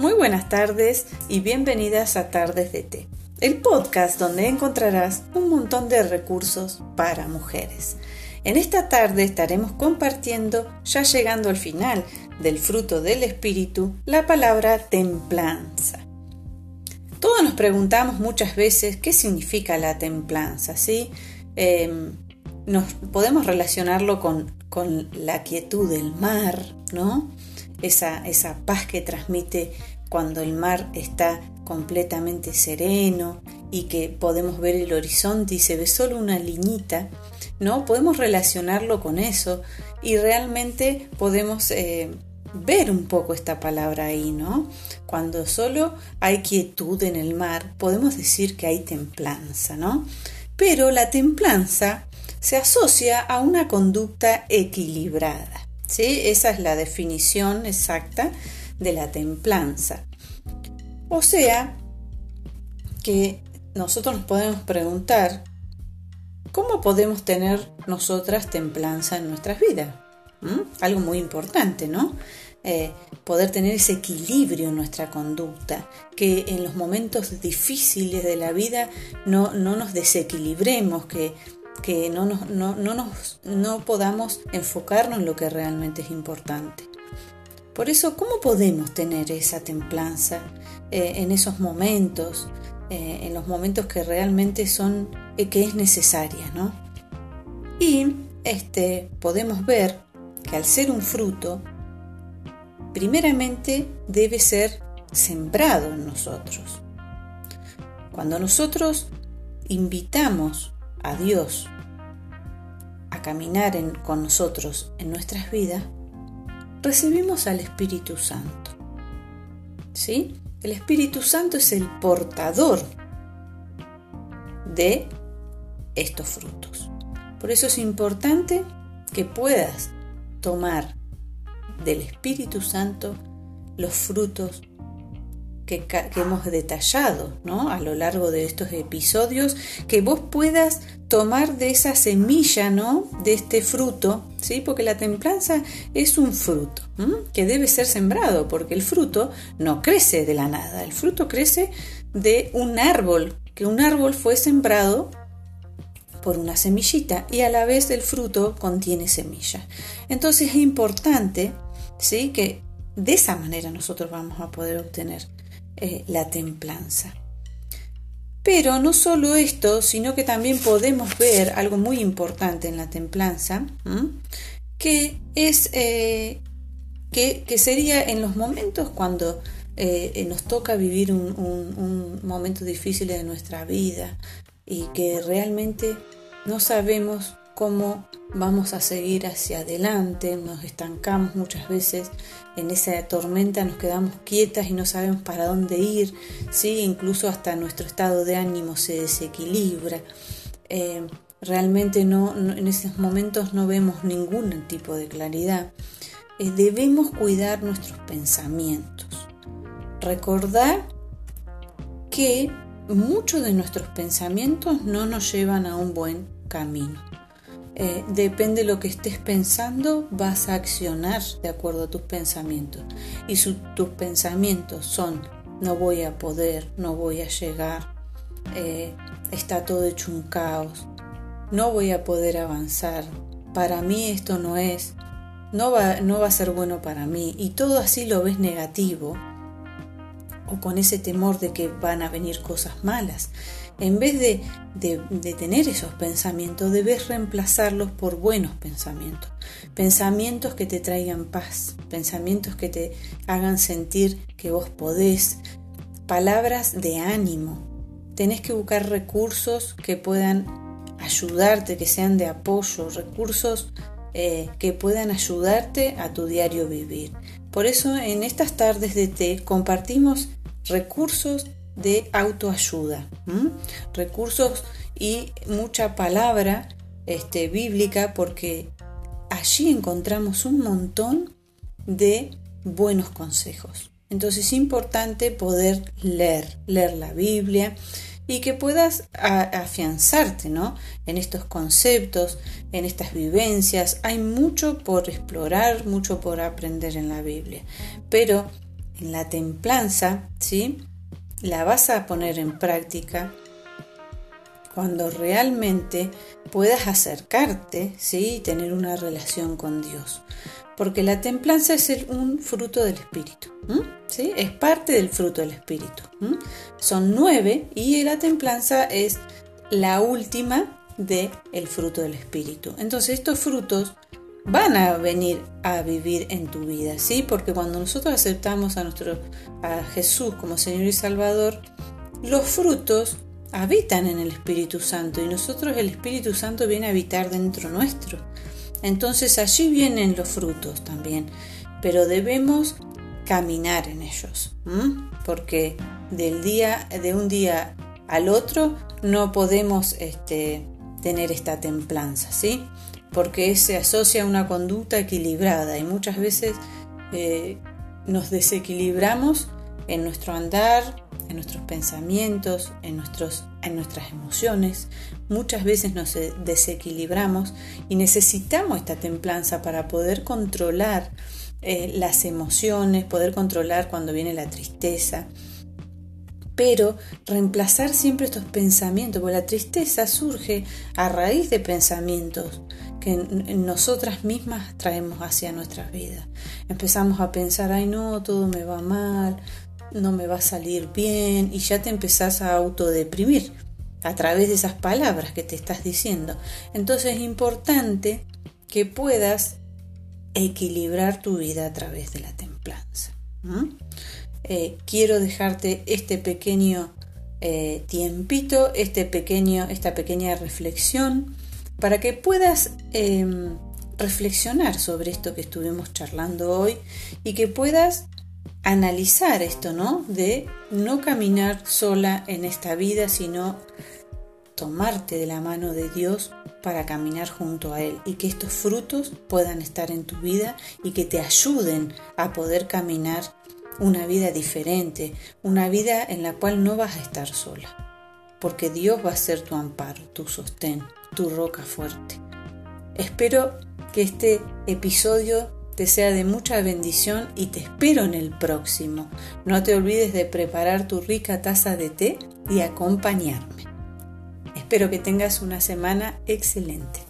Muy buenas tardes y bienvenidas a Tardes de Té, el podcast donde encontrarás un montón de recursos para mujeres. En esta tarde estaremos compartiendo, ya llegando al final del fruto del espíritu, la palabra templanza. Todos nos preguntamos muchas veces qué significa la templanza, ¿sí? Em, nos podemos relacionarlo con, con la quietud del mar, ¿no? Esa, paz que transmite cuando el mar está completamente sereno y que podemos ver el horizonte y se ve solo una liñita, ¿no? Podemos relacionarlo con eso y realmente podemos eh, ver un poco esta palabra ahí, ¿no? Cuando solo hay quietud en el mar, podemos decir que hay templanza, ¿no? Pero la templanza se asocia a una conducta equilibrada. ¿Sí? Esa es la definición exacta de la templanza. O sea, que nosotros nos podemos preguntar, ¿cómo podemos tener nosotras templanza en nuestras vidas? ¿Mm? Algo muy importante, ¿no? Eh, poder tener ese equilibrio en nuestra conducta, que en los momentos difíciles de la vida no, no nos desequilibremos, que que no, nos, no, nos, no podamos enfocarnos en lo que realmente es importante. Por eso, ¿cómo podemos tener esa templanza eh, en esos momentos, eh, en los momentos que realmente son, eh, que es necesaria, ¿no? Y este, podemos ver que al ser un fruto, primeramente debe ser sembrado en nosotros. Cuando nosotros invitamos a Dios a caminar con nosotros en nuestras vidas, recibimos al Espíritu Santo. ¿Sí? El Espíritu Santo es el portador de estos frutos. Por eso es importante que puedas tomar del Espíritu Santo los frutos que, hemos detallado ¿no? a lo largo de estos episodios, que vos puedas tomar de esa semilla, ¿no? De este fruto, ¿sí? Porque la templanza es un fruto que debe ser sembrado, porque el fruto no crece de la nada, el fruto crece de un árbol, que un árbol fue sembrado por una semillita y a la vez el fruto contiene semilla. Entonces es importante, ¿sí? Que de esa manera nosotros vamos a poder obtener eh, la templanza. Pero no solo esto, sino que también podemos ver algo muy importante en la templanza, que es eh, que, sería en los momentos cuando eh, nos toca vivir un, un momento difícil de nuestra vida y que realmente no sabemos cómo vamos a seguir hacia adelante, nos estancamos muchas veces en esa tormenta, nos quedamos quietas y no sabemos para dónde ir, ¿sí? incluso hasta nuestro estado de ánimo se desequilibra. Eh, realmente no, en esos momentos no vemos ningún tipo de claridad. Eh, debemos cuidar nuestros pensamientos. Recordar que muchos de nuestros pensamientos no nos llevan a un buen camino. Eh, depende de lo que estés pensando, vas a accionar de acuerdo a tus pensamientos. Y si tus pensamientos son no voy a poder, no voy a llegar, eh, está todo hecho un caos, no voy a poder avanzar, para mí esto no es, no va, no va a ser bueno para mí, y todo así lo ves negativo, o con ese temor de que van a venir cosas malas. En vez de, tener esos pensamientos, debes reemplazarlos por buenos pensamientos. Pensamientos que te traigan paz, pensamientos que te hagan sentir que vos podés, palabras de ánimo. Tenés que buscar recursos que puedan ayudarte, que sean de apoyo, recursos eh, que puedan ayudarte a tu diario vivir. Por eso en estas tardes de té compartimos recursos de autoayuda, recursos y mucha palabra este, bíblica porque allí encontramos un montón de buenos consejos. Entonces es importante poder leer, leer la Biblia y que puedas afianzarte ¿no? en estos conceptos, en estas vivencias. Hay mucho por explorar, mucho por aprender en la Biblia, pero la templanza, ¿sí? La vas a poner en práctica cuando realmente puedas acercarte, ¿sí? Y tener una relación con Dios. Porque la templanza es un fruto del Espíritu, ¿sí? Es parte del fruto del Espíritu. Son nueve y la templanza es la última del el fruto del Espíritu. Entonces estos frutos van a venir a vivir en tu vida, ¿sí? Porque cuando nosotros aceptamos a nuestro a Jesús como Señor y Salvador, los frutos habitan en el Espíritu Santo y nosotros el Espíritu Santo viene a habitar dentro nuestro. Entonces allí vienen los frutos también, pero debemos caminar en ellos, porque del día de un día al otro no podemos este, tener esta templanza, ¿sí? Porque se asocia a una conducta equilibrada y muchas veces eh, nos desequilibramos en nuestro andar, en nuestros pensamientos, en, nuestros, en nuestras emociones. Muchas veces nos desequilibramos y necesitamos esta templanza para poder controlar eh, las emociones, poder controlar cuando viene la tristeza, pero reemplazar siempre estos pensamientos, porque la tristeza surge a raíz de pensamientos que nosotras mismas traemos hacia nuestras vidas. Empezamos a pensar, ay no, todo me va mal, no me va a salir bien, y ya te empezás a autodeprimir a través de esas palabras que te estás diciendo. Entonces es importante que puedas equilibrar tu vida a través de la templanza. Eh, quiero dejarte este pequeño eh, tiempito, este pequeño, esta pequeña reflexión, para que puedas em, reflexionar sobre esto que estuvimos charlando hoy y que puedas analizar esto, ¿no? De no caminar sola en esta vida, sino tomarte de la mano de Dios para caminar junto a Él y que estos frutos puedan estar en tu vida y que te ayuden a poder caminar una vida diferente, una vida en la cual no vas a estar sola, porque Dios va a ser tu amparo, tu sostén, tu roca fuerte. Espero que este episodio te sea de mucha bendición y te espero en el próximo. No te olvides de preparar tu rica taza de té y acompañarme. Espero que tengas una semana excelente.